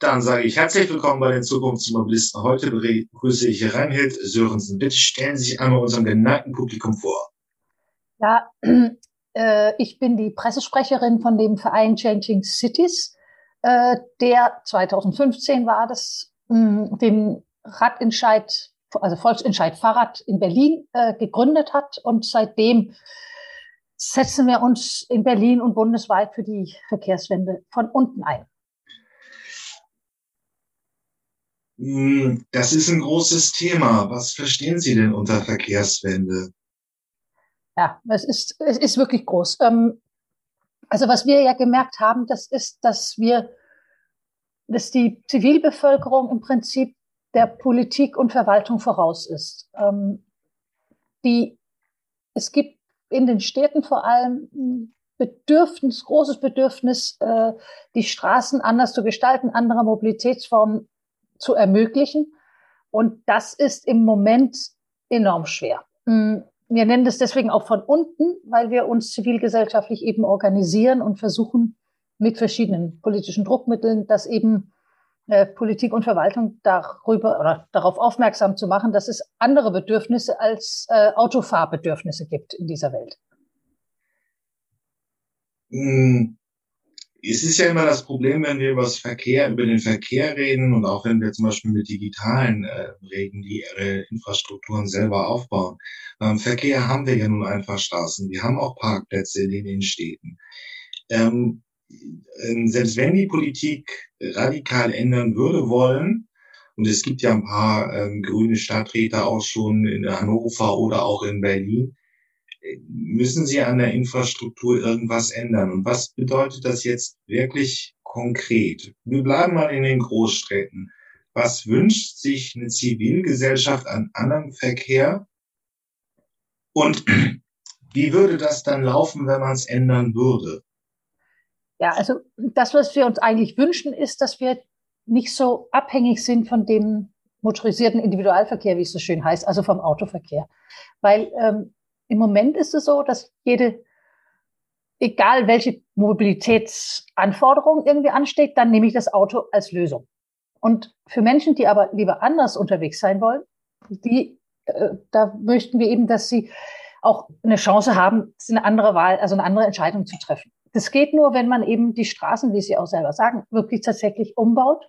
Dann sage ich herzlich willkommen bei den Zukunftsmobilisten. Heute begrüße ich Reinhild Sörensen. Bitte stellen Sie sich einmal unserem geneigten Publikum vor. Ja, äh, ich bin die Pressesprecherin von dem Verein Changing Cities, äh, der 2015 war das, mh, den Radentscheid, also Volksentscheid Fahrrad in Berlin äh, gegründet hat und seitdem setzen wir uns in Berlin und bundesweit für die Verkehrswende von unten ein. Hm, das ist ein großes Thema. Was verstehen Sie denn unter Verkehrswende? Ja, es ist, es ist wirklich groß. Ähm, also was wir ja gemerkt haben, das ist, dass wir, dass die Zivilbevölkerung im Prinzip der Politik und Verwaltung voraus ist. Ähm, die, es gibt in den Städten vor allem Bedürfnis, großes Bedürfnis, äh, die Straßen anders zu gestalten, andere Mobilitätsformen zu ermöglichen. Und das ist im Moment enorm schwer. Mm, wir nennen das deswegen auch von unten, weil wir uns zivilgesellschaftlich eben organisieren und versuchen mit verschiedenen politischen Druckmitteln, dass eben äh, Politik und Verwaltung darüber oder darauf aufmerksam zu machen, dass es andere Bedürfnisse als äh, Autofahrbedürfnisse gibt in dieser Welt. Mm, es ist ja immer das Problem, wenn wir über das Verkehr, über den Verkehr reden und auch wenn wir zum Beispiel mit digitalen äh, reden, die ihre Infrastrukturen selber aufbauen. Beim Verkehr haben wir ja nun einfach Straßen. Wir haben auch Parkplätze in den Städten. Ähm, ähm, selbst wenn die Politik radikal ändern würde wollen, und es gibt ja ein paar ähm, grüne Stadträte auch schon in Hannover oder auch in Berlin, müssen Sie an der Infrastruktur irgendwas ändern? Und was bedeutet das jetzt wirklich konkret? Wir bleiben mal in den Großstädten. Was wünscht sich eine Zivilgesellschaft an anderem Verkehr? Und wie würde das dann laufen, wenn man es ändern würde? Ja, also das, was wir uns eigentlich wünschen, ist, dass wir nicht so abhängig sind von dem motorisierten Individualverkehr, wie es so schön heißt, also vom Autoverkehr. Weil ähm, im Moment ist es so, dass jede, egal welche Mobilitätsanforderung irgendwie ansteht, dann nehme ich das Auto als Lösung. Und für Menschen, die aber lieber anders unterwegs sein wollen, die, äh, da möchten wir eben, dass sie auch eine Chance haben, eine andere Wahl, also eine andere Entscheidung zu treffen. Das geht nur, wenn man eben die Straßen, wie Sie auch selber sagen, wirklich tatsächlich umbaut.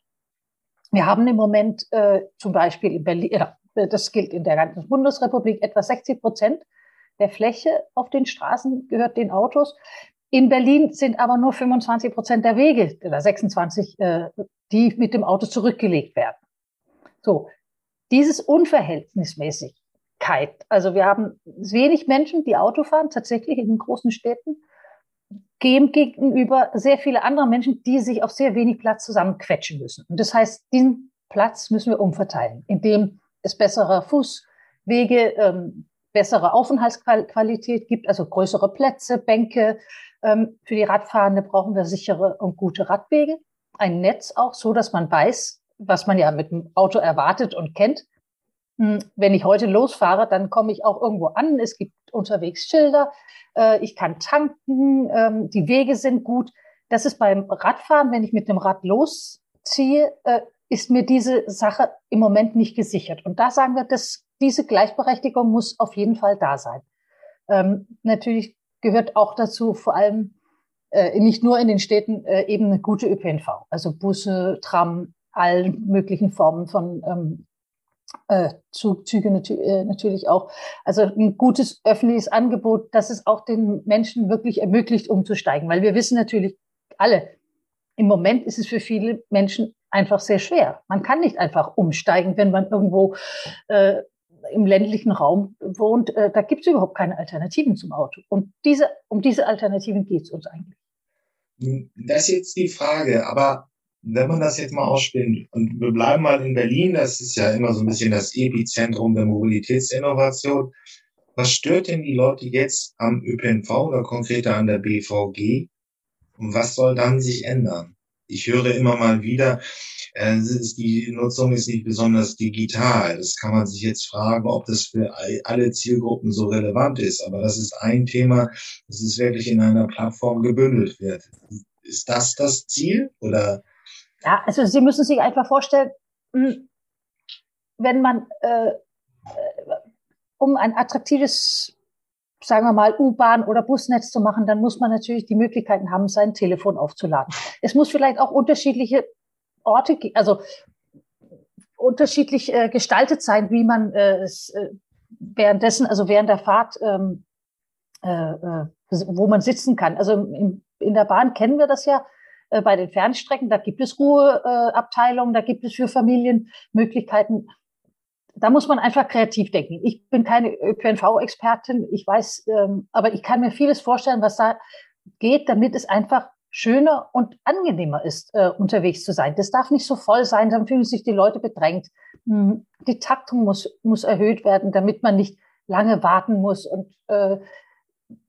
Wir haben im Moment äh, zum Beispiel in Berlin, äh, das gilt in der ganzen Bundesrepublik, etwa 60 Prozent der Fläche auf den Straßen gehört den Autos. In Berlin sind aber nur 25 Prozent der Wege oder 26, äh, die mit dem Auto zurückgelegt werden. So, dieses Unverhältnismäßigkeit. Also wir haben wenig Menschen, die Auto fahren, tatsächlich in den großen Städten, gehen gegenüber sehr viele andere Menschen, die sich auf sehr wenig Platz zusammenquetschen müssen. Und das heißt, diesen Platz müssen wir umverteilen, indem es bessere Fußwege, ähm, bessere Aufenthaltsqualität gibt, also größere Plätze, Bänke. Ähm, für die Radfahrende brauchen wir sichere und gute Radwege, ein Netz auch, so dass man weiß, was man ja mit dem Auto erwartet und kennt. Hm, wenn ich heute losfahre, dann komme ich auch irgendwo an. Es gibt unterwegs Schilder, äh, ich kann tanken, ähm, die Wege sind gut. Das ist beim Radfahren, wenn ich mit dem Rad losziehe, äh, ist mir diese Sache im Moment nicht gesichert. Und da sagen wir, das diese Gleichberechtigung muss auf jeden Fall da sein. Ähm, natürlich gehört auch dazu vor allem äh, nicht nur in den Städten äh, eben eine gute ÖPNV, also Busse, Tram, allen möglichen Formen von ähm, äh, Zugzüge nat äh, natürlich auch. Also ein gutes öffentliches Angebot, das es auch den Menschen wirklich ermöglicht, umzusteigen. Weil wir wissen natürlich alle, im Moment ist es für viele Menschen einfach sehr schwer. Man kann nicht einfach umsteigen, wenn man irgendwo äh, im ländlichen Raum wohnt, äh, da gibt es überhaupt keine Alternativen zum Auto. Und diese, um diese Alternativen geht es uns eigentlich. Das ist jetzt die Frage, aber wenn man das jetzt mal ausspinnt und wir bleiben mal in Berlin, das ist ja immer so ein bisschen das Epizentrum der Mobilitätsinnovation. Was stört denn die Leute jetzt am ÖPNV oder konkreter an der BVG? Und was soll dann sich ändern? Ich höre immer mal wieder, äh, die Nutzung ist nicht besonders digital. Das kann man sich jetzt fragen, ob das für alle Zielgruppen so relevant ist. Aber das ist ein Thema, dass es wirklich in einer Plattform gebündelt wird. Ist das das Ziel oder Ja, also Sie müssen sich einfach vorstellen, hm, wenn man äh, um ein attraktives, sagen wir mal, U-Bahn oder Busnetz zu machen, dann muss man natürlich die Möglichkeiten haben, sein Telefon aufzuladen. Es muss vielleicht auch unterschiedliche Orte, also unterschiedlich äh, gestaltet sein, wie man äh, es äh, währenddessen, also während der Fahrt, ähm, äh, äh, wo man sitzen kann. Also in, in der Bahn kennen wir das ja äh, bei den Fernstrecken. Da gibt es Ruheabteilungen, da gibt es für Familien Möglichkeiten. Da muss man einfach kreativ denken. Ich bin keine ÖPNV-Expertin, ich weiß, ähm, aber ich kann mir vieles vorstellen, was da geht, damit es einfach schöner und angenehmer ist, äh, unterwegs zu sein. Das darf nicht so voll sein, dann fühlen sich die Leute bedrängt. Hm, die Taktung muss, muss erhöht werden, damit man nicht lange warten muss. Und äh,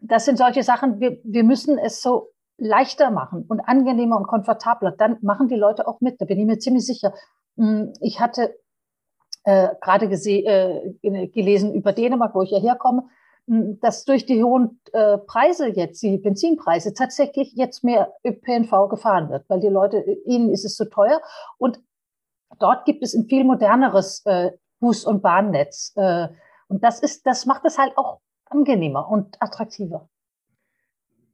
das sind solche Sachen, wir, wir müssen es so leichter machen und angenehmer und komfortabler. Dann machen die Leute auch mit, da bin ich mir ziemlich sicher. Hm, ich hatte äh, gerade äh, gelesen über Dänemark, wo ich ja herkomme dass durch die hohen äh, Preise jetzt, die Benzinpreise, tatsächlich jetzt mehr ÖPNV gefahren wird, weil die Leute, ihnen ist es zu teuer. Und dort gibt es ein viel moderneres äh, Bus- und Bahnnetz. Äh, und das ist, das macht es halt auch angenehmer und attraktiver.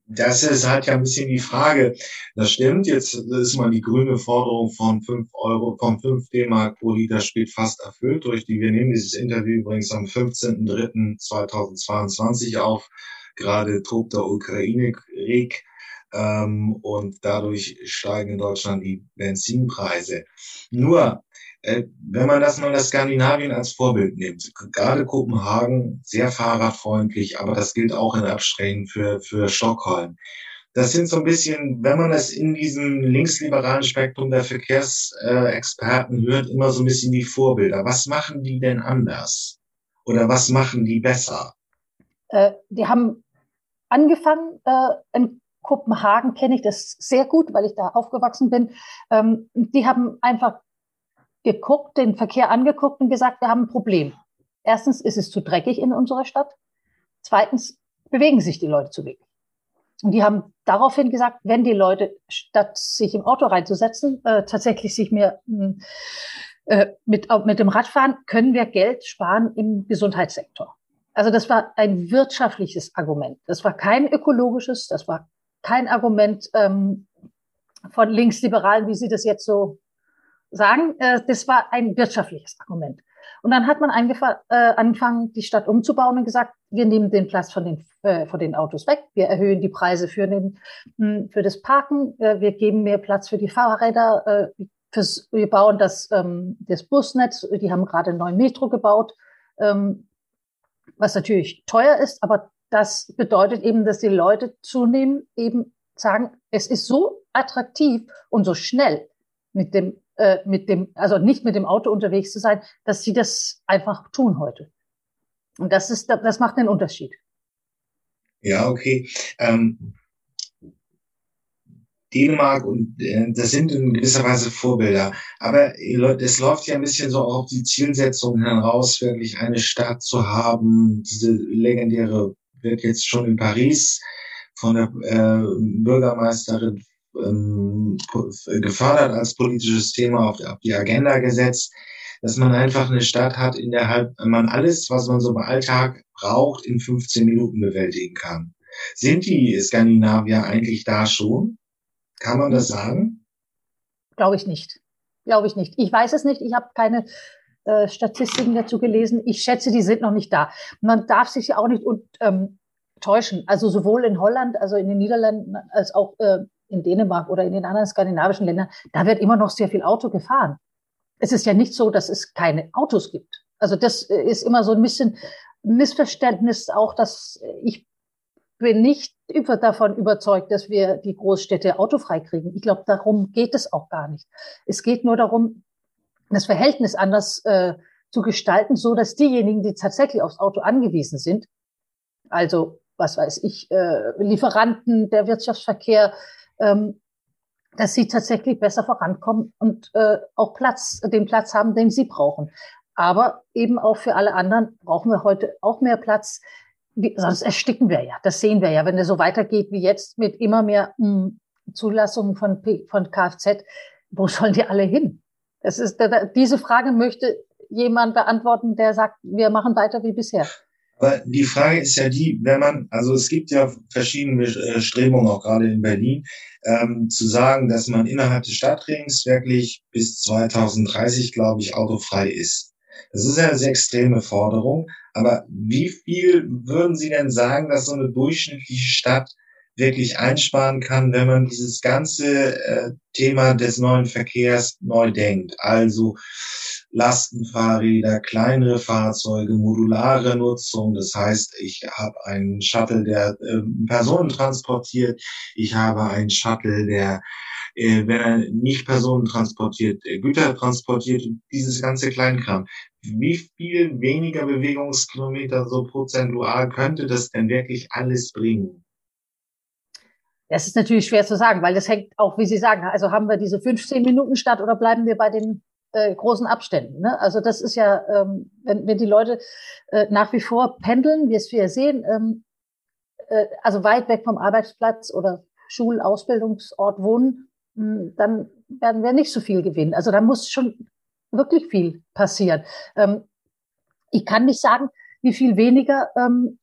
Das ist halt ja ein bisschen die Frage. Das stimmt, jetzt ist mal die grüne Forderung von fünf Euro, von fünf D-Mark pro Liter Sprit fast erfüllt durch die, wir nehmen dieses Interview übrigens am 15.03.2022 auf. Gerade tobt der Ukraine-Krieg, ähm, und dadurch steigen in Deutschland die Benzinpreise. Nur, wenn man das mal das Skandinavien als Vorbild nimmt, gerade Kopenhagen sehr fahrradfreundlich, aber das gilt auch in Absträgen für, für Stockholm. Das sind so ein bisschen, wenn man das in diesem linksliberalen Spektrum der Verkehrsexperten hört, immer so ein bisschen die Vorbilder. Was machen die denn anders? Oder was machen die besser? Äh, die haben angefangen, äh, in Kopenhagen kenne ich das sehr gut, weil ich da aufgewachsen bin. Ähm, die haben einfach geguckt, den Verkehr angeguckt und gesagt, wir haben ein Problem. Erstens ist es zu dreckig in unserer Stadt. Zweitens bewegen sich die Leute zu wenig. Und die haben daraufhin gesagt, wenn die Leute statt sich im Auto reinzusetzen, äh, tatsächlich sich mehr hm, äh, mit, mit dem Rad fahren, können wir Geld sparen im Gesundheitssektor. Also das war ein wirtschaftliches Argument. Das war kein ökologisches, das war kein Argument ähm, von Linksliberalen, wie Sie das jetzt so sagen. Äh, das war ein wirtschaftliches Argument. Und dann hat man äh, angefangen, die Stadt umzubauen und gesagt, wir nehmen den Platz von den, äh, von den Autos weg, wir erhöhen die Preise für, den, hm, für das Parken, äh, wir geben mehr Platz für die Fahrräder, äh, wir bauen das, ähm, das Busnetz, die haben gerade einen neuen Metro gebaut, ähm, was natürlich teuer ist, aber das bedeutet eben, dass die Leute zunehmend eben sagen, es ist so attraktiv und so schnell mit dem, äh, mit dem, also nicht mit dem Auto unterwegs zu sein, dass sie das einfach tun heute. Und das ist, das macht den Unterschied. Ja, okay. Ähm, Dänemark und äh, das sind in gewisser Weise Vorbilder. Aber es läuft ja ein bisschen so auf die Zielsetzung heraus, wirklich eine Stadt zu haben, diese legendäre wird jetzt schon in Paris von der äh, Bürgermeisterin ähm, gefördert als politisches Thema auf, auf die Agenda gesetzt, dass man einfach eine Stadt hat, in der halt man alles, was man so im Alltag braucht, in 15 Minuten bewältigen kann. Sind die Skandinavier eigentlich da schon? Kann man das sagen? Glaube ich nicht. Glaube ich nicht. Ich weiß es nicht. Ich habe keine äh, Statistiken dazu gelesen. Ich schätze, die sind noch nicht da. Man darf sich ja auch nicht und, ähm, täuschen. Also sowohl in Holland, also in den Niederlanden, als auch äh, in Dänemark oder in den anderen skandinavischen Ländern, da wird immer noch sehr viel Auto gefahren. Es ist ja nicht so, dass es keine Autos gibt. Also das äh, ist immer so ein bisschen Missverständnis auch, dass ich bin nicht über, davon überzeugt, dass wir die Großstädte autofrei kriegen. Ich glaube, darum geht es auch gar nicht. Es geht nur darum, das Verhältnis anders äh, zu gestalten, so dass diejenigen, die tatsächlich aufs Auto angewiesen sind, also was weiß ich, äh, Lieferanten, der Wirtschaftsverkehr, ähm, dass sie tatsächlich besser vorankommen und äh, auch Platz, den Platz haben, den sie brauchen. Aber eben auch für alle anderen brauchen wir heute auch mehr Platz. Wie, sonst ersticken wir ja. Das sehen wir ja. Wenn es so weitergeht wie jetzt mit immer mehr mh, hm, Zulassungen von, von Kfz, wo sollen die alle hin? Das ist, diese Frage möchte jemand beantworten, der sagt, wir machen weiter wie bisher. Aber die Frage ist ja die, wenn man, also es gibt ja verschiedene äh, Strebungen, auch gerade in Berlin, ähm, zu sagen, dass man innerhalb des Stadtrings wirklich bis 2030, glaube ich, autofrei ist. Das ist ja eine extreme Forderung. Aber wie viel würden Sie denn sagen, dass so eine durchschnittliche Stadt wirklich einsparen kann, wenn man dieses ganze äh, Thema des neuen Verkehrs neu denkt? Also Lastenfahrräder, kleinere Fahrzeuge, modulare Nutzung. Das heißt, ich habe einen Shuttle, der äh, Personen transportiert. Ich habe einen Shuttle, der, äh, wenn er nicht Personen transportiert, äh, Güter transportiert. Dieses ganze Kleinkram. Wie viel weniger Bewegungskilometer so prozentual könnte das denn wirklich alles bringen? Das ist natürlich schwer zu sagen, weil das hängt auch, wie Sie sagen, also haben wir diese 15 Minuten statt oder bleiben wir bei den äh, großen Abständen. Ne? Also das ist ja, ähm, wenn, wenn die Leute äh, nach wie vor pendeln, wie es wir sehen, ähm, äh, also weit weg vom Arbeitsplatz oder Schul-, Ausbildungsort wohnen, mh, hm, dann werden wir nicht so viel gewinnen. Also da muss schon wirklich viel passieren. Ähm, ich kann nicht sagen, wie viel weniger. Ähm,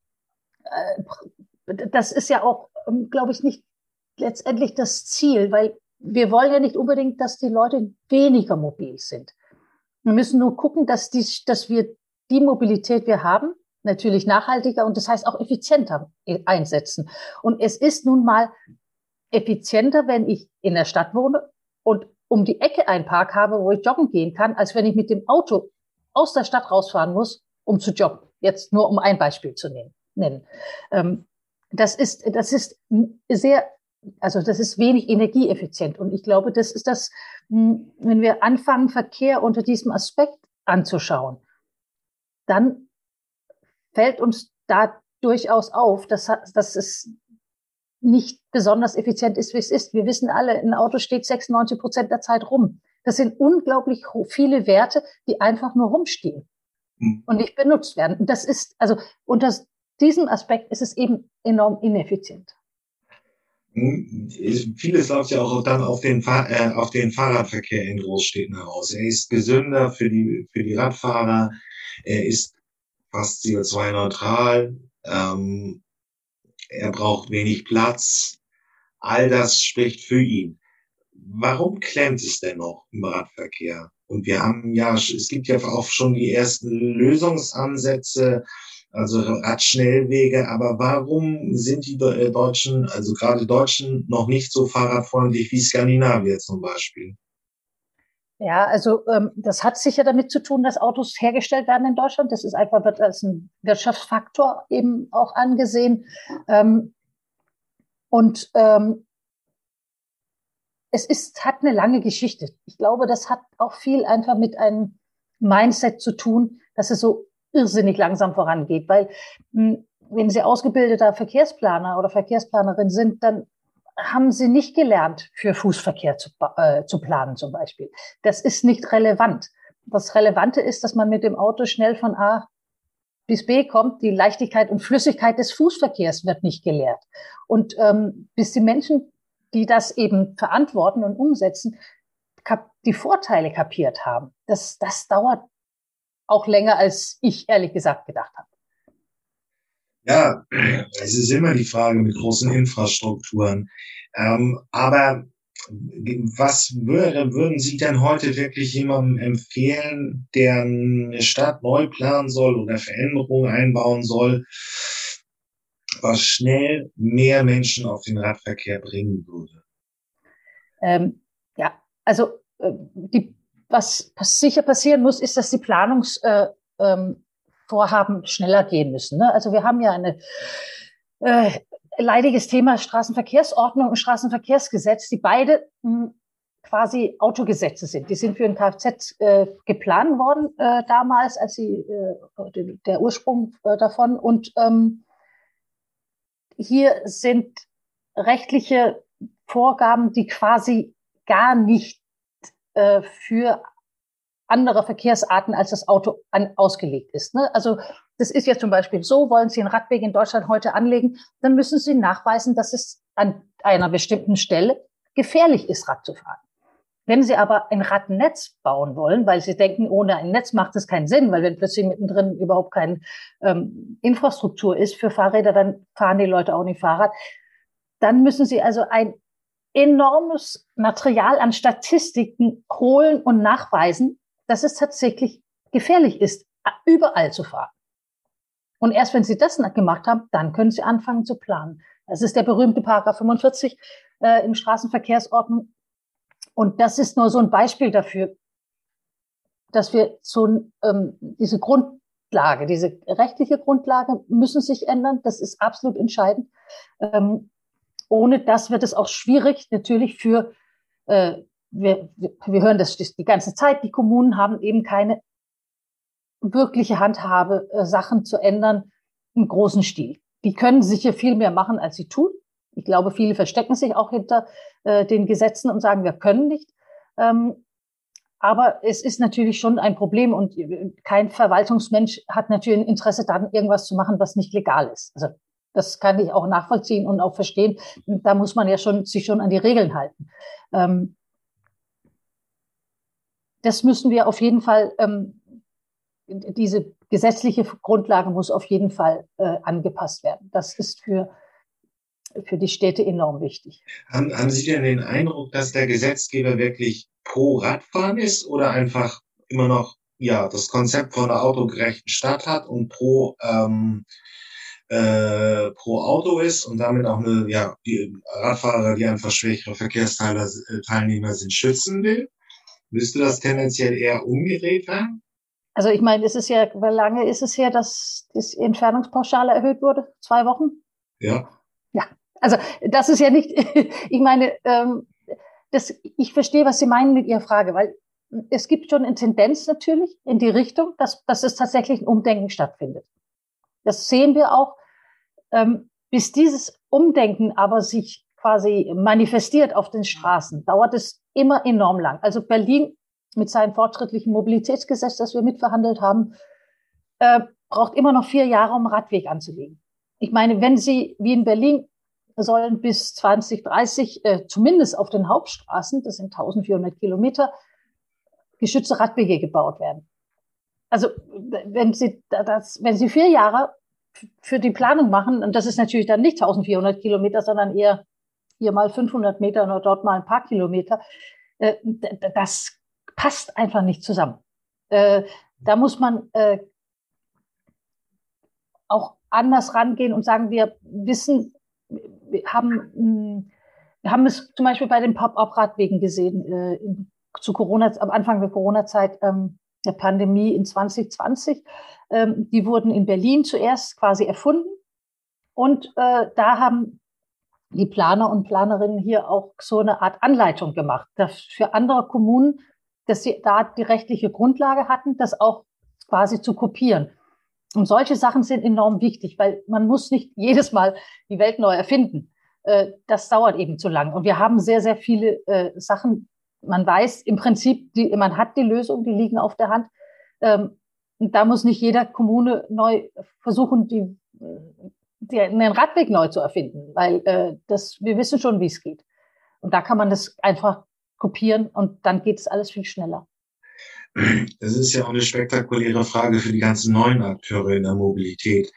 äh, das ist ja auch, ähm, glaube ich, nicht letztendlich das Ziel, weil wir wollen ja nicht unbedingt, dass die Leute weniger mobil sind. Wir müssen nur gucken, dass, die, dass wir die Mobilität wir haben, natürlich nachhaltiger und das heißt auch effizienter einsetzen. Und es ist nun mal effizienter, wenn ich in der Stadt wohne und um die Ecke einen Park habe, wo ich joggen gehen kann, als wenn ich mit dem Auto aus der Stadt rausfahren muss, um zu joggen. Jetzt nur um ein Beispiel zu nennen. Ähm, das ist, das ist sehr also das ist wenig energieeffizient. Und ich glaube, das ist das, hm, wenn wir anfangen, Verkehr unter diesem Aspekt anzuschauen, dann fällt uns da durchaus auf, dass, dass es nicht besonders effizient ist, wie es ist. Wir wissen alle, ein Auto steht 96 Prozent der Zeit rum. Das sind unglaublich viele Werte, die einfach nur rumstehen hm. und nicht benutzt werden. Und das ist, also unter diesem Aspekt ist es eben enorm ineffizient. Vieles läuft ja auch dann auf den, Fahr äh, auf den Fahrradverkehr in Großstädten heraus. Er ist gesünder für die, für die Radfahrer. Er ist fast CO2-neutral. Ähm, er braucht wenig Platz. All das spricht für ihn. Warum klemmt es denn noch im Radverkehr? Und wir haben ja, es gibt ja auch schon die ersten Lösungsansätze also Radschnellwege. Aber warum sind die äh, Deutschen, also gerade Deutschen, noch nicht so fahrradfreundlich wie Skandinavier zum Beispiel? Ja, also ähm, das hat sicher damit zu tun, dass Autos hergestellt werden in Deutschland. Das ist einfach wird als ein Wirtschaftsfaktor eben auch angesehen. Ähm, und ähm, es ist, hat eine lange Geschichte. Ich glaube, das hat auch viel einfach mit einem Mindset zu tun, dass es so irrsinnig langsam vorangeht, weil hm, wenn Sie ausgebildeter Verkehrsplaner oder Verkehrsplanerin sind, dann haben Sie nicht gelernt, für Fußverkehr zu, äh, zu planen zum Beispiel. Das ist nicht relevant. Das Relevante ist, dass man mit dem Auto schnell von A bis B kommt. Die Leichtigkeit und Flüssigkeit des Fußverkehrs wird nicht gelehrt. Und ähm, bis die Menschen, die das eben verantworten und umsetzen, die Vorteile kapiert haben, das, das dauert auch länger, als ich ehrlich gesagt gedacht habe. Ja, es ist immer die Frage mit großen Infrastrukturen. Ähm, aber was würde, würden Sie denn heute wirklich jemandem empfehlen, der eine Stadt neu planen soll oder Veränderungen einbauen soll, was schnell mehr Menschen auf den Radverkehr bringen würde? Ähm, ja, also äh, die was sicher passieren muss, ist, dass die Planungsvorhaben äh, ähm, schneller gehen müssen. Ne? Also wir haben ja eine äh, leidiges Thema Straßenverkehrsordnung und Straßenverkehrsgesetz, die beide mh, hm, quasi Autogesetze sind. Die sind für ein Kfz äh, geplant worden äh, damals, als sie äh, der Ursprung äh, davon. Und ähm, hier sind rechtliche Vorgaben, die quasi gar nicht äh, für andere Verkehrsarten als das Auto an, ausgelegt ist. Ne? Also das ist ja zum Beispiel so, wollen Sie einen Radweg in Deutschland heute anlegen, dann müssen Sie nachweisen, dass es an einer bestimmten Stelle gefährlich ist, Rad zu fahren. Wenn Sie aber ein Radnetz bauen wollen, weil Sie denken, ohne ein Netz macht es keinen Sinn, weil wenn plötzlich mittendrin überhaupt keine ähm, Infrastruktur ist für Fahrräder, dann fahren die Leute auch nicht Fahrrad. Dann müssen Sie also ein enormes Material an Statistiken holen und nachweisen, dass es tatsächlich gefährlich ist, überall zu fahren. Und erst wenn Sie das gemacht haben, dann können Sie anfangen zu planen. Das ist der berühmte Paragraph 45 äh, im Straßenverkehrsordnung. Und das ist nur so ein Beispiel dafür, dass wir so ähm, diese Grundlage, diese rechtliche Grundlage müssen sich ändern. Das ist absolut entscheidend. Ähm, ohne das wird es auch schwierig, natürlich für, äh, wir, wir hören das die ganze Zeit, die Kommunen haben eben keine wirkliche Handhabe, äh, Sachen zu ändern im großen Stil. Die können sicher viel mehr machen, als sie tun. Ich glaube, viele verstecken sich auch hinter äh, den Gesetzen und sagen, wir können nicht. Ähm, aber es ist natürlich schon ein Problem und kein Verwaltungsmensch hat natürlich ein Interesse daran, irgendwas zu machen, was nicht legal ist. Also das kann ich auch nachvollziehen und auch verstehen. Da muss man ja schon sich schon an die Regeln halten. Ähm, das müssen wir auf jeden Fall ähm, diese gesetzliche Grundlage muss auf jeden Fall äh, angepasst werden. Das ist für, für die Städte enorm wichtig. Haben, haben Sie denn den Eindruck, dass der Gesetzgeber wirklich pro Radfahren ist oder einfach immer noch ja das Konzept von der autogerechten Stadt hat und pro ähm, äh, pro Auto ist und damit auch eine, ja, die Radfahrer, die einfach schwächere Verkehrsteilnehmer äh, sind, schützen will? Müsste das tendenziell eher umgedreht werden? Also ich meine, es ist ja, wie lange ist es her, dass die Entfernungspauschale erhöht wurde? Zwei Wochen? Ja. Ja, also das ist ja nicht, ich meine, ähm, das, ich verstehe, was Sie meinen mit Ihrer Frage, weil es gibt schon eine Tendenz natürlich in die Richtung, dass, dass es tatsächlich ein Umdenken stattfindet. Das sehen wir auch. Ähm, bis dieses Umdenken aber sich quasi manifestiert auf den Straßen, dauert es immer enorm lang. Also Berlin mit seinem fortschrittlichen Mobilitätsgesetz, das wir mitverhandelt haben, äh, braucht immer noch vier Jahre, um Radweg anzulegen. Ich meine, wenn Sie wie in Berlin sollen bis 2030 äh, zumindest auf den Hauptstraßen, das sind 1400 Kilometer, geschützte Radwege gebaut werden. Also wenn Sie das, wenn Sie vier Jahre für die Planung machen, und das ist natürlich dann nicht 1400 Kilometer, sondern eher hier mal 500 Meter oder dort mal ein paar Kilometer, äh, das passt einfach nicht zusammen. Äh, da muss man äh, auch anders rangehen und sagen, wir wissen, wir haben, hm, wir haben es zum Beispiel bei den Pop-up-Radwegen gesehen, zu Corona, am Anfang der Corona-Zeit, ähm, der Pandemie in 2020. Ähm, die wurden in Berlin zuerst quasi erfunden. Und äh, da haben die Planer und Planerinnen hier auch so eine Art Anleitung gemacht, dass für andere Kommunen dass sie da die rechtliche Grundlage hatten, das auch quasi zu kopieren. Und solche Sachen sind enorm wichtig, weil man muss nicht jedes Mal die Welt neu erfinden. Äh, das dauert eben zu lang. Und wir haben sehr, sehr viele äh, Sachen. Man weiß im Prinzip, die, man hat die Lösung, die liegen auf der Hand. Ähm, und da muss nicht jeder Kommune neu versuchen, die, die, einen Radweg neu zu erfinden, weil äh, das, wir wissen schon, wie es geht. Und da kann man das einfach kopieren und dann geht es alles viel schneller. Das ist ja auch eine spektakuläre Frage für die ganzen neuen Akteure in der Mobilität.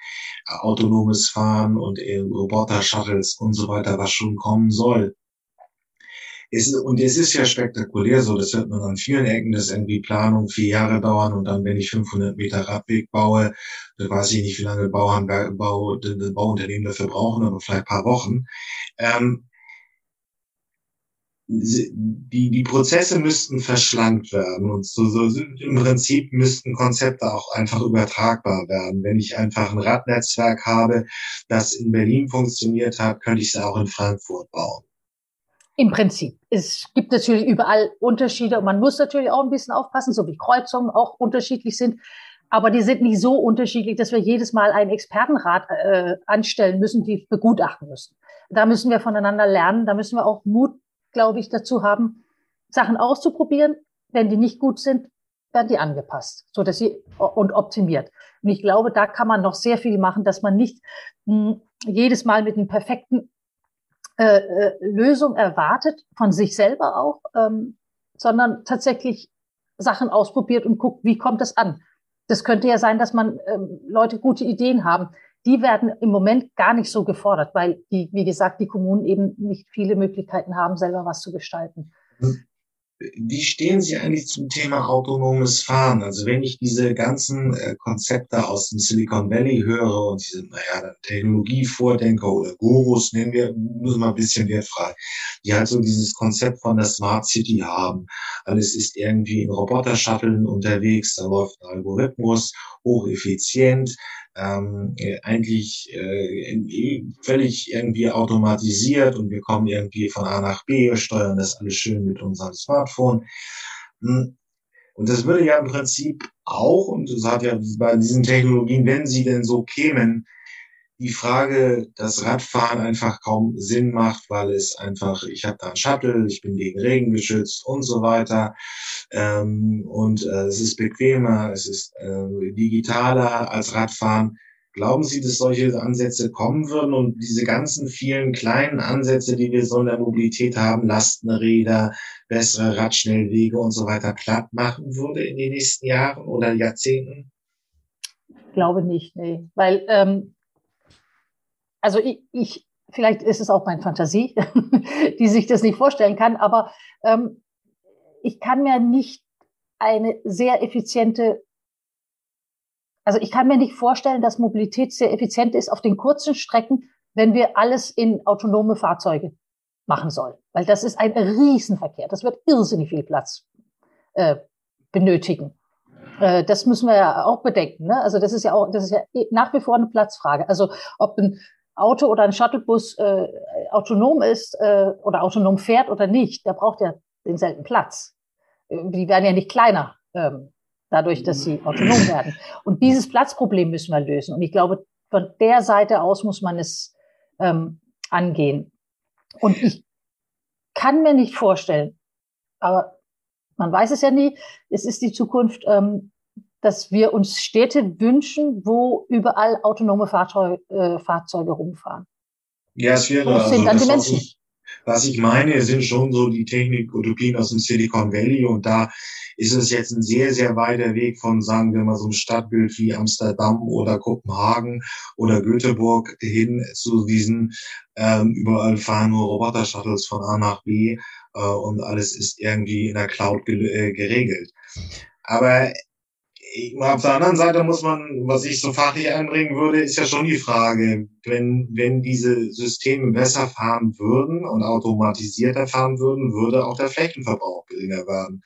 Autonomes Fahren und Roboter-Shuttles und so weiter, was schon kommen soll. Es, und es ist ja spektakulär so, das hört man an vielen Ecken, dass irgendwie Planung vier Jahre dauern und dann, wenn ich 500 Meter Radweg baue, dann weiß ich nicht, wie lange Bauern, Bau, Bauunternehmen dafür brauchen, aber vielleicht paar Wochen. Ähm, die, die Prozesse müssten verschlankt werden und so, so im Prinzip müssten Konzepte auch einfach übertragbar werden. Wenn ich einfach ein Radnetzwerk habe, das in Berlin funktioniert hat, könnte ich es auch in Frankfurt bauen. Im Prinzip. Es gibt natürlich überall Unterschiede und man muss natürlich auch ein bisschen aufpassen, so wie Kreuzungen auch unterschiedlich sind. Aber die sind nicht so unterschiedlich, dass wir jedes Mal einen Expertenrat äh, anstellen müssen, die begutachten müssen. Da müssen wir voneinander lernen. Da müssen wir auch Mut glaube ich, dazu haben, Sachen auszuprobieren. Wenn die nicht gut sind, werden die angepasst, so dass sie und optimiert. Und ich glaube, da kann man noch sehr viel machen, dass man nicht mh, hm, jedes Mal mit einer perfekten äh, äh, Lösung erwartet, von sich selber auch, ähm, sondern tatsächlich Sachen ausprobiert und guckt, wie kommt das an. Das könnte ja sein, dass man ähm, Leute gute Ideen haben. Die werden im Moment gar nicht so gefordert, weil die, wie gesagt, die Kommunen eben nicht viele Möglichkeiten haben, selber was zu gestalten. Hm. Wie stehen Sie eigentlich zum Thema autonomes Fahren? Also wenn ich diese ganzen äh, Konzepte aus dem Silicon Valley höre und diese, naja, Technologievordenker oder Gurus, nennen wir, nur mal ein bisschen wertfrei, die halt so dieses Konzept von der Smart City haben. Alles ist irgendwie in Roboter-Shuttlen unterwegs, da läuft ein Algorithmus, hocheffizient, ähm, äh, eigentlich äh, völlig irgendwie automatisiert und wir kommen irgendwie von A nach B, steuern das alles schön mit unserem Smartphone. Hm. Und das würde ja im Prinzip auch, und das hat ja bei diesen Technologien, wenn sie denn so kämen, die Frage, dass Radfahren einfach kaum Sinn macht, weil es einfach, ich habe da einen Shuttle, ich bin gegen Regen geschützt und so weiter. Ähm, und äh, es ist bequemer, es ist äh, digitaler als Radfahren. Glauben Sie, dass solche Ansätze kommen würden und diese ganzen vielen kleinen Ansätze, die wir so in der Mobilität haben, Lastenräder, bessere Radschnellwege und so weiter, platt machen würde in den nächsten Jahren oder Jahrzehnten? Ich glaube nicht, nee. Weil ähm, also ich, ich, vielleicht ist es auch meine Fantasie, die sich das nicht vorstellen kann, aber ähm, ich kann mir nicht eine sehr effiziente, also ich kann mir nicht vorstellen, dass Mobilität sehr effizient ist auf den kurzen Strecken, wenn wir alles in autonome Fahrzeuge machen sollen. Weil das ist ein Riesenverkehr. Das wird irrsinnig viel Platz äh, benötigen. Äh, das müssen wir ja auch bedenken. Ne? Also das ist ja auch, das ist ja nach wie vor eine Platzfrage. Also ob ein Auto oder ein Shuttlebus äh, autonom ist äh, oder autonom fährt oder nicht, der braucht ja denselben Platz. Die werden ja nicht kleiner ähm, dadurch, dass sie autonom werden. Und dieses Platzproblem müssen wir lösen. Und ich glaube, von der Seite aus muss man es ähm, angehen. Und ich kann mir nicht vorstellen, aber man weiß es ja nie, es ist die Zukunft, ähm, dass wir uns Städte wünschen, wo überall autonome Fahrzeug, äh, Fahrzeuge rumfahren. Ja, es wäre also, sind dann die Menschen. Ich, was ich meine, sind schon so die Technik-Utopien aus dem Silicon Valley und da ist es jetzt ein sehr, sehr weiter Weg von, sagen wir mal, so einem Stadtbild wie Amsterdam oder Kopenhagen oder Göteborg hin zu diesen, ähm, überall fahren nur Roboter-Shuttles von A nach B äh, und alles ist irgendwie in der Cloud äh, geregelt. Aber auf der anderen Seite muss man, was ich so fachlich einbringen würde, ist ja schon die Frage, wenn, wenn diese Systeme besser fahren würden und automatisierter fahren würden, würde auch der Flächenverbrauch geringer werden.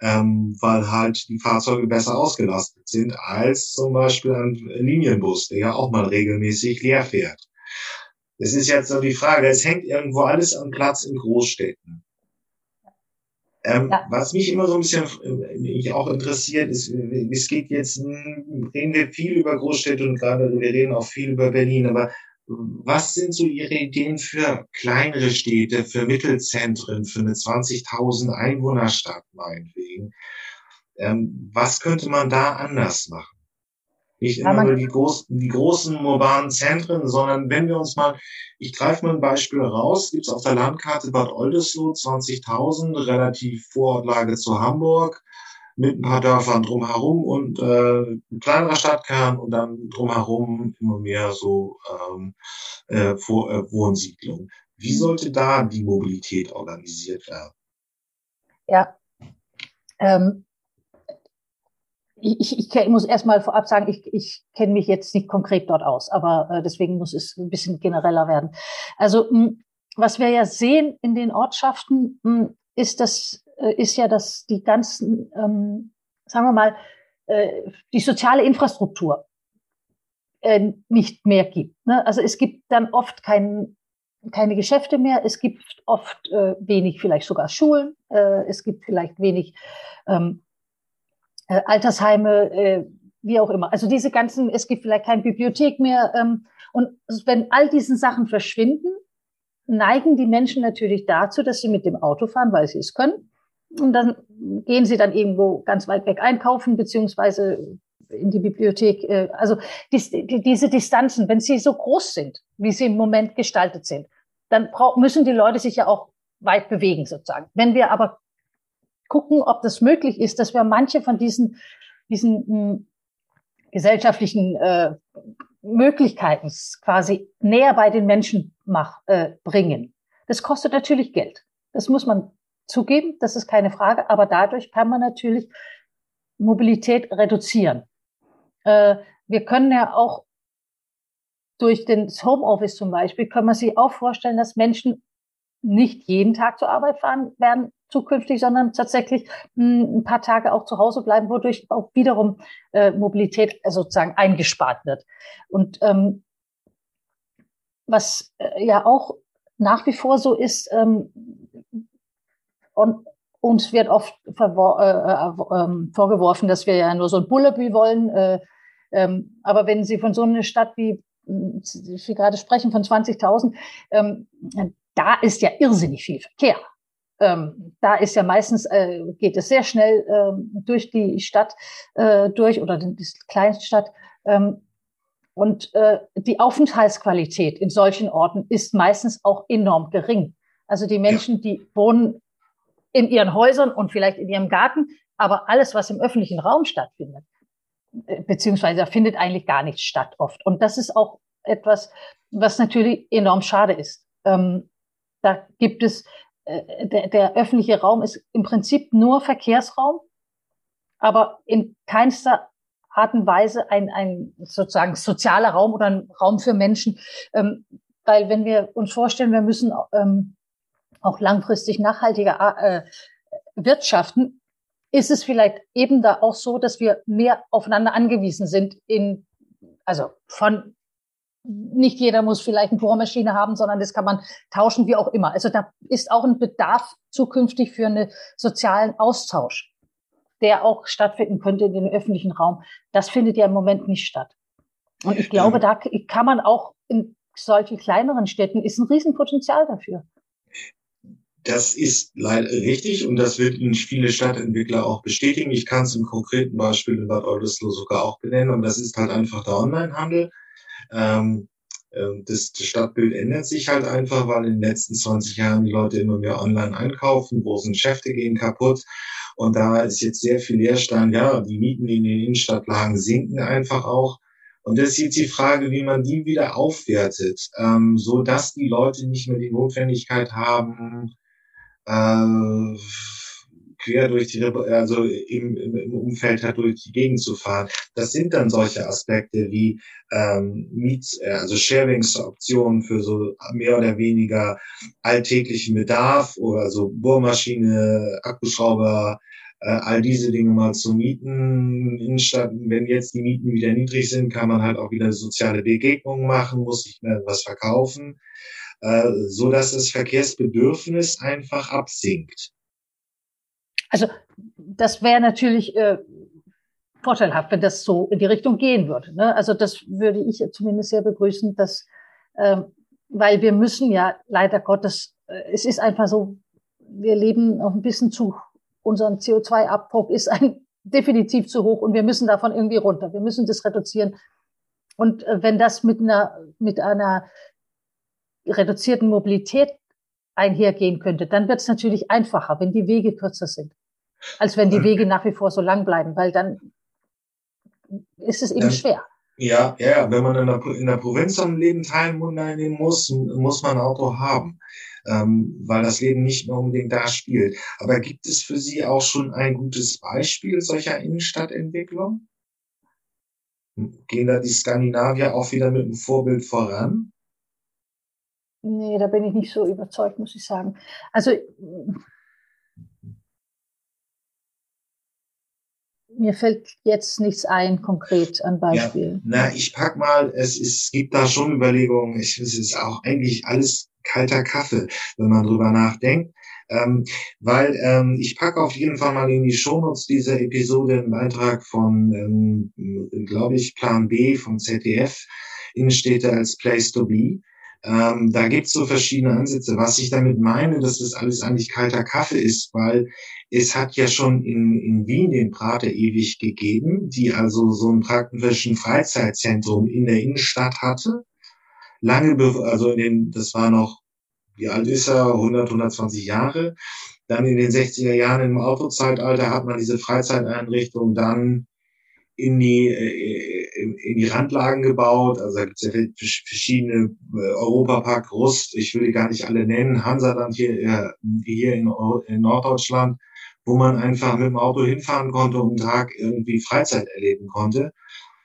Ähm, weil halt die Fahrzeuge besser ausgelastet sind als zum Beispiel ein Linienbus, der ja auch mal regelmäßig leer fährt. Das ist jetzt so die Frage, es hängt irgendwo alles am Platz in Großstädten. Ähm, ja. Was mich immer so ein bisschen äh, auch interessiert, ist, es geht jetzt, reden wir viel über Großstädte und gerade wir reden auch viel über Berlin, aber was sind so Ihre Ideen für kleinere Städte, für Mittelzentren, für eine 20.000 Einwohnerstadt meinetwegen? Ähm, was könnte man da anders machen? Nicht immer nur die großen, die großen urbanen Zentren, sondern wenn wir uns mal, ich greife mal ein Beispiel raus, gibt es auf der Landkarte Bad Oldesloe 20.000, relativ Vorortlage zu Hamburg, mit ein paar Dörfern drumherum und äh, ein kleinerer Stadtkern und dann drumherum immer mehr so ähm, äh, Vor äh, Wohnsiedlungen. Wie sollte da die Mobilität organisiert werden? Ja, ähm, ich, ich, ich muss erstmal vorab sagen, ich, ich kenne mich jetzt nicht konkret dort aus, aber äh, deswegen muss es ein bisschen genereller werden. Also mh, hm, was wir ja sehen in den Ortschaften, mh, hm, ist das äh, ist ja, dass die ganzen, ähm, sagen wir mal, äh, die soziale Infrastruktur äh, nicht mehr gibt. Ne? Also es gibt dann oft kein, keine Geschäfte mehr, es gibt oft äh, wenig, vielleicht sogar Schulen, äh, es gibt vielleicht wenig ähm, äh, Altersheime, äh, wie auch immer. Also diese ganzen, es gibt vielleicht keine Bibliothek mehr. Ähm, und wenn all diese Sachen verschwinden, neigen die Menschen natürlich dazu, dass sie mit dem Auto fahren, weil sie es können. Und dann gehen sie dann irgendwo ganz weit weg einkaufen, beziehungsweise in die Bibliothek. Äh, also dies, die, diese Distanzen, wenn sie so groß sind, wie sie im Moment gestaltet sind, dann müssen die Leute sich ja auch weit bewegen sozusagen. Wenn wir aber gucken, ob das möglich ist, dass wir manche von diesen, diesen mh, hm, gesellschaftlichen äh, Möglichkeiten quasi näher bei den Menschen mach, äh, bringen. Das kostet natürlich Geld. Das muss man zugeben, das ist keine Frage, aber dadurch kann man natürlich Mobilität reduzieren. Äh, wir können ja auch durch den Homeoffice zum Beispiel, können wir sich auch vorstellen, dass Menschen nicht jeden Tag zur Arbeit fahren werden zukünftig, sondern tatsächlich hm, ein paar Tage auch zu Hause bleiben, wodurch auch wiederum äh, Mobilität äh, sozusagen eingespart wird. Und ähm, was äh, ja auch nach wie vor so ist, ähm, und uns wird oft äh, äh, ähm, vorgeworfen, dass wir ja nur so ein Bullerbü wollen. Äh, ähm, aber wenn Sie von so einer Stadt wie Sie gerade sprechen von 20.000, ähm, da ist ja irrsinnig viel Verkehr. Ähm, da ist ja meistens, äh, geht es sehr schnell ähm, durch die Stadt äh, durch oder die, Kleinstadt. Ähm, und äh, die Aufenthaltsqualität in solchen Orten ist meistens auch enorm gering. Also die Menschen, die wohnen in ihren Häusern und vielleicht in ihrem Garten, aber alles, was im öffentlichen Raum stattfindet, äh, beziehungsweise da findet eigentlich gar nichts statt oft. Und das ist auch etwas, was natürlich enorm schade ist. Ähm, da gibt es, äh, der, der öffentliche Raum ist im Prinzip nur Verkehrsraum, aber in keinster Art und Weise ein, ein sozusagen sozialer Raum oder ein Raum für Menschen. Ähm, weil wenn wir uns vorstellen, wir müssen ähm, auch langfristig nachhaltiger äh, wirtschaften, ist es vielleicht eben da auch so, dass wir mehr aufeinander angewiesen sind in, also von nicht jeder muss vielleicht eine Bohrmaschine haben, sondern das kann man tauschen, wie auch immer. Also da ist auch ein Bedarf zukünftig für einen sozialen Austausch, der auch stattfinden könnte in den öffentlichen Raum. Das findet ja im Moment nicht statt. Und ich glaube, da kann man auch in solchen kleineren Städten ist ein Riesenpotenzial dafür. Das ist leider richtig und das wird Ihnen viele Stadtentwickler auch bestätigen. Ich kann es im konkreten Beispiel in Bad Oldesloe sogar auch benennen und das ist halt einfach der Onlinehandel. Ähm, ähm, das, das Stadtbild ändert sich halt einfach, weil in den letzten 20 Jahren die Leute immer mehr online einkaufen, große Geschäfte gehen kaputt. Und da ist jetzt sehr viel Leerstand. Ja, die Mieten in den Innenstadtlagen sinken einfach auch. Und das ist jetzt die Frage, wie man die wieder aufwertet, ähm, so dass die Leute nicht mehr die Notwendigkeit haben, äh, quer durch die, also im, im Umfeld halt durch die Gegend zu fahren. Das sind dann solche Aspekte wie ähm, Miet, äh, also Sharings-Optionen für so mehr oder weniger alltäglichen Bedarf oder so Bohrmaschine, Akkuschrauber, äh, all diese Dinge mal zu mieten. Innenstadt, wenn jetzt die Mieten wieder niedrig sind, kann man halt auch wieder soziale Begegnungen machen, muss nicht mehr was verkaufen, äh, so dass das Verkehrsbedürfnis einfach absinkt. Also das wäre natürlich äh, vorteilhaft, wenn das so in die Richtung gehen würde. Ne? Also das würde ich zumindest sehr begrüßen, dass, äh, weil wir müssen ja leider Gottes, äh, es ist einfach so, wir leben noch ein bisschen zu, unseren CO2-Abdruck ist ein, definitiv zu hoch und wir müssen davon irgendwie runter. Wir müssen das reduzieren. Und äh, wenn das mit einer, mit einer reduzierten Mobilität einhergehen könnte, dann wird es natürlich einfacher, wenn die Wege kürzer sind, als wenn die Wege nach wie vor so lang bleiben, weil dann ist es eben dann, schwer. Ja, ja, wenn man in der, in der Provinz am Leben teilnehmen muss, muss man ein Auto haben, ähm, weil das Leben nicht mehr unbedingt da spielt. Aber gibt es für Sie auch schon ein gutes Beispiel solcher Innenstadtentwicklung? Gehen da die Skandinavier auch wieder mit dem Vorbild voran? Nee, da bin ich nicht so überzeugt, muss ich sagen. Also mir fällt jetzt nichts ein konkret an Beispielen. Ja, na, ich pack mal, es, ist, es gibt da schon Überlegungen. Ich, es ist auch eigentlich alles kalter Kaffee, wenn man drüber nachdenkt. Ähm, weil ähm, ich packe auf jeden Fall mal in die Shownotes dieser Episode einen Beitrag von, ähm, glaube ich, Plan B vom ZDF. Innen steht da als Place to Be. Ähm, da gibt es so verschiedene Ansätze. Was ich damit meine, dass das alles eigentlich kalter Kaffee ist, weil es hat ja schon in, in Wien den Prater ewig gegeben, die also so ein praktischen Freizeitzentrum in der Innenstadt hatte. Lange, also in den, das war noch wie alt ist er? 100, 120 Jahre. Dann in den 60er Jahren im Autozeitalter hat man diese Freizeiteinrichtung dann in die, äh, in die Randlagen gebaut. Also da gibt es ja verschiedene äh, Europapark, Rust, ich will die gar nicht alle nennen, Hansaland hier, äh, hier in, in Norddeutschland, wo man einfach mit dem Auto hinfahren konnte und einen Tag irgendwie Freizeit erleben konnte.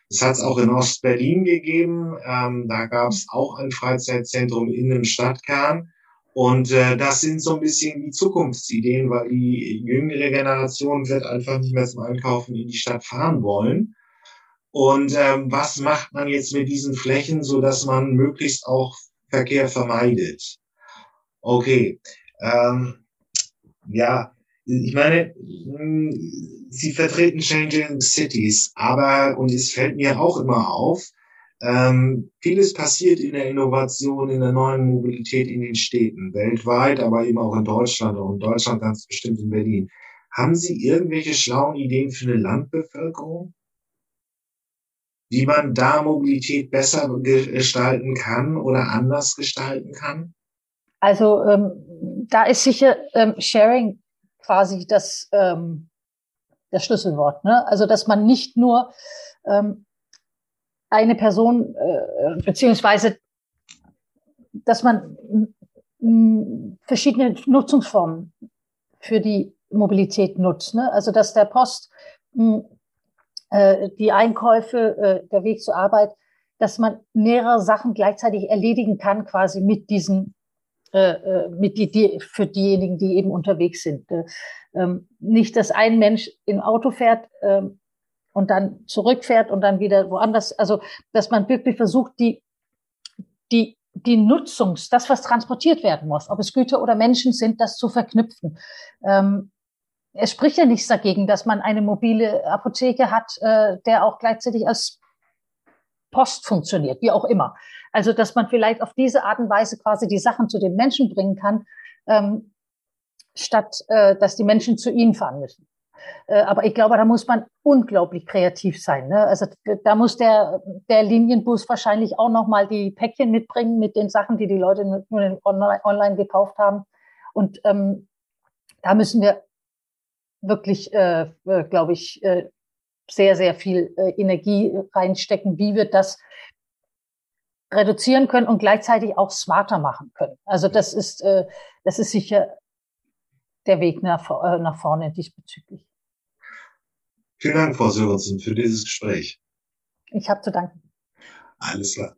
Das hat es auch in Ostberlin gegeben. Ähm, da gab es auch ein Freizeitzentrum in dem Stadtkern. Und äh, das sind so ein bisschen die Zukunftsideen, weil die jüngere Generation wird einfach nicht mehr zum Einkaufen in die Stadt fahren wollen. Und ähm, was macht man jetzt mit diesen Flächen, so dass man möglichst auch Verkehr vermeidet? Okay, ähm, ja, ich meine, hm, Sie vertreten Changing Cities, aber, und es fällt mir auch immer auf, ähm, vieles passiert in der Innovation, in der neuen Mobilität in den Städten, weltweit, aber eben auch in Deutschland und Deutschland ganz bestimmt in Berlin. Haben Sie irgendwelche schlauen Ideen für eine Landbevölkerung? Wie man da Mobilität besser gestalten kann oder anders gestalten kann? Also ähm, da ist sicher ähm, Sharing quasi das, ähm, das Schlüsselwort. Ne? Also dass man nicht nur ähm, eine Person, äh, beziehungsweise, dass man verschiedene Nutzungsformen für die Mobilität nutzt. Ne? Also dass der Post, äh, die Einkäufe, äh, der Weg zur Arbeit, dass man mehrere Sachen gleichzeitig erledigen kann, quasi mit diesen, äh, äh mit die, die, für diejenigen, die eben unterwegs sind. Äh, ähm, nicht, dass ein Mensch im Auto fährt, ähm, und dann zurückfährt und dann wieder woanders. Also, dass man wirklich versucht, die, die, die Nutzungs, das, was transportiert werden muss, ob es Güter oder Menschen sind, das zu verknüpfen. Ähm, es spricht ja nichts dagegen, dass man eine mobile Apotheke hat, äh, der auch gleichzeitig als Post funktioniert, wie auch immer. Also, dass man vielleicht auf diese Art und Weise quasi die Sachen zu den Menschen bringen kann, ähm, statt äh, dass die Menschen zu ihnen fahren müssen. Äh, aber ich glaube, da muss man unglaublich kreativ sein. Ne? Also da muss der, der Linienbus wahrscheinlich auch nochmal die Päckchen mitbringen mit den Sachen, die die Leute nur online, online gekauft haben. Und ähm, da müssen wir wirklich, äh, äh, glaube ich, äh, sehr, sehr viel äh, Energie reinstecken, wie wir das reduzieren können und gleichzeitig auch smarter machen können. Also das ist, äh, das ist sicher der Weg nach, äh, nach vorne diesbezüglich. Vielen Dank, Frau Sörensen, für dieses Gespräch. Ich habe zu danken. Alles klar.